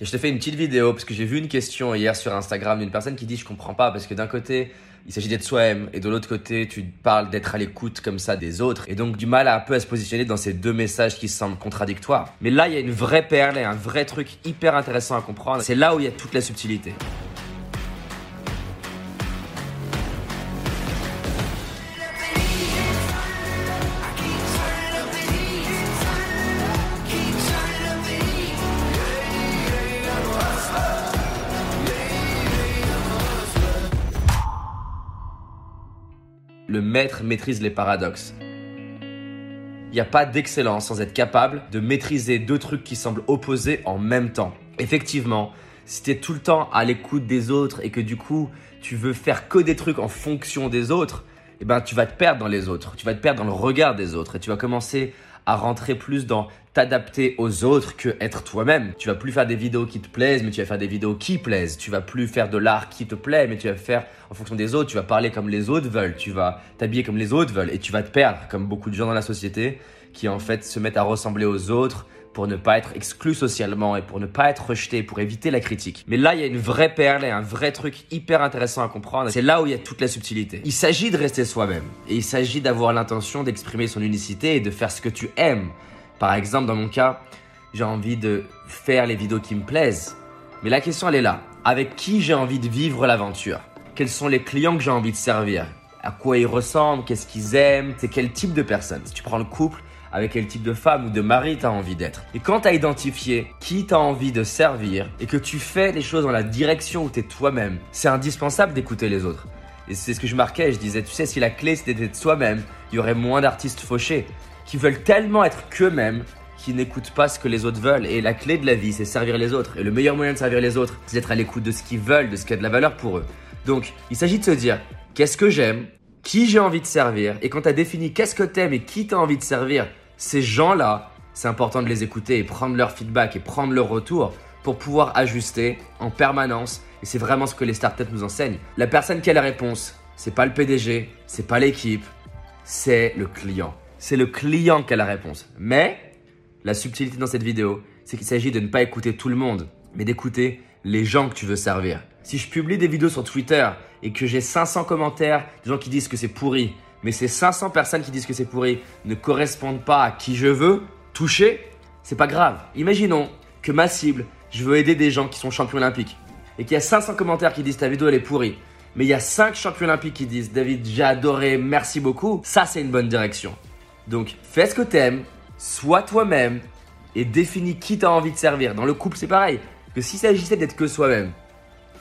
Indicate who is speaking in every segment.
Speaker 1: Je te fais une petite vidéo parce que j'ai vu une question hier sur Instagram d'une personne qui dit je comprends pas parce que d'un côté il s'agit d'être soi-même et de l'autre côté tu parles d'être à l'écoute comme ça des autres et donc du mal à un peu à se positionner dans ces deux messages qui semblent contradictoires. Mais là il y a une vraie perle et un vrai truc hyper intéressant à comprendre. C'est là où il y a toute la subtilité. Le maître maîtrise les paradoxes. Il n'y a pas d'excellence sans être capable de maîtriser deux trucs qui semblent opposés en même temps. Effectivement, si tu es tout le temps à l'écoute des autres et que du coup tu veux faire que des trucs en fonction des autres, eh ben tu vas te perdre dans les autres, tu vas te perdre dans le regard des autres et tu vas commencer à rentrer plus dans t'adapter aux autres que être toi-même. Tu vas plus faire des vidéos qui te plaisent, mais tu vas faire des vidéos qui plaisent. Tu vas plus faire de l'art qui te plaît, mais tu vas faire en fonction des autres. Tu vas parler comme les autres veulent. Tu vas t'habiller comme les autres veulent. Et tu vas te perdre, comme beaucoup de gens dans la société qui en fait se mettent à ressembler aux autres pour ne pas être exclu socialement et pour ne pas être rejeté, pour éviter la critique. Mais là, il y a une vraie perle et un vrai truc hyper intéressant à comprendre. C'est là où il y a toute la subtilité. Il s'agit de rester soi-même et il s'agit d'avoir l'intention d'exprimer son unicité et de faire ce que tu aimes. Par exemple, dans mon cas, j'ai envie de faire les vidéos qui me plaisent. Mais la question, elle est là. Avec qui j'ai envie de vivre l'aventure? Quels sont les clients que j'ai envie de servir? À quoi ils ressemblent? Qu'est-ce qu'ils aiment? C'est quel type de personne? Si tu prends le couple, avec quel type de femme ou de mari tu as envie d'être. Et quand tu as identifié qui tu as envie de servir et que tu fais les choses dans la direction où tu es toi-même, c'est indispensable d'écouter les autres. Et c'est ce que je marquais, je disais, tu sais, si la clé c'était d'être soi-même, il y aurait moins d'artistes fauchés qui veulent tellement être qu'eux-mêmes qui n'écoutent pas ce que les autres veulent. Et la clé de la vie, c'est servir les autres. Et le meilleur moyen de servir les autres, c'est d'être à l'écoute de ce qu'ils veulent, de ce qui a de la valeur pour eux. Donc, il s'agit de se dire, qu'est-ce que j'aime? Qui j'ai envie de servir? Et quand tu as défini qu'est-ce que t'aimes et qui t'as envie de servir, ces gens-là, c'est important de les écouter et prendre leur feedback et prendre leur retour pour pouvoir ajuster en permanence. Et c'est vraiment ce que les startups nous enseignent. La personne qui a la réponse, c'est pas le PDG, c'est pas l'équipe, c'est le client. C'est le client qui a la réponse. Mais la subtilité dans cette vidéo, c'est qu'il s'agit de ne pas écouter tout le monde, mais d'écouter les gens que tu veux servir. Si je publie des vidéos sur Twitter et que j'ai 500 commentaires de gens qui disent que c'est pourri, mais ces 500 personnes qui disent que c'est pourri ne correspondent pas à qui je veux toucher, c'est pas grave. Imaginons que ma cible, je veux aider des gens qui sont champions olympiques et qu'il y a 500 commentaires qui disent ta vidéo elle est pourrie. Mais il y a 5 champions olympiques qui disent David, j'ai adoré, merci beaucoup. Ça, c'est une bonne direction. Donc, fais ce que t'aimes, sois toi-même et définis qui t'as envie de servir. Dans le couple, c'est pareil. Que s'il s'agissait d'être que soi-même,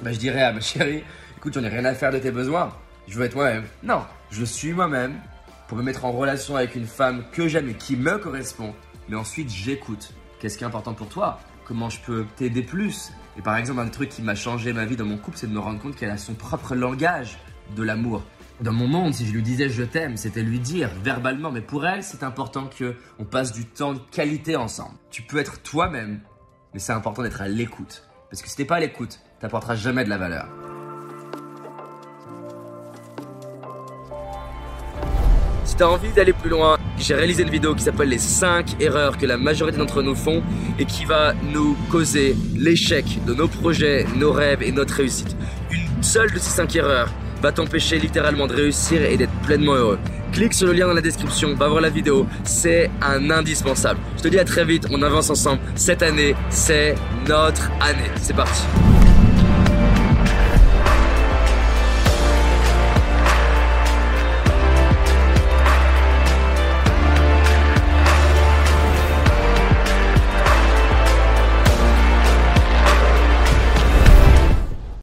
Speaker 1: bah, je dirais à ma chérie, écoute, j'en ai rien à faire de tes besoins. Je veux être moi-même. Non, je suis moi-même pour me mettre en relation avec une femme que j'aime et qui me correspond. Mais ensuite, j'écoute. Qu'est-ce qui est important pour toi? Comment je peux t'aider plus? Et par exemple, un des trucs qui m'a changé ma vie dans mon couple, c'est de me rendre compte qu'elle a son propre langage de l'amour. Dans mon monde, si je lui disais je t'aime, c'était lui dire verbalement, mais pour elle, c'est important que on passe du temps de qualité ensemble. Tu peux être toi-même, mais c'est important d'être à l'écoute. Parce que si t'es pas à l'écoute, t'apporteras jamais de la valeur. Si t'as envie d'aller plus loin, j'ai réalisé une vidéo qui s'appelle les 5 erreurs que la majorité d'entre nous font et qui va nous causer l'échec de nos projets, nos rêves et notre réussite. Une seule de ces 5 erreurs va t'empêcher littéralement de réussir et d'être pleinement heureux. Clique sur le lien dans la description, va voir la vidéo, c'est un indispensable. Je te dis à très vite, on avance ensemble. Cette année, c'est notre année. C'est parti.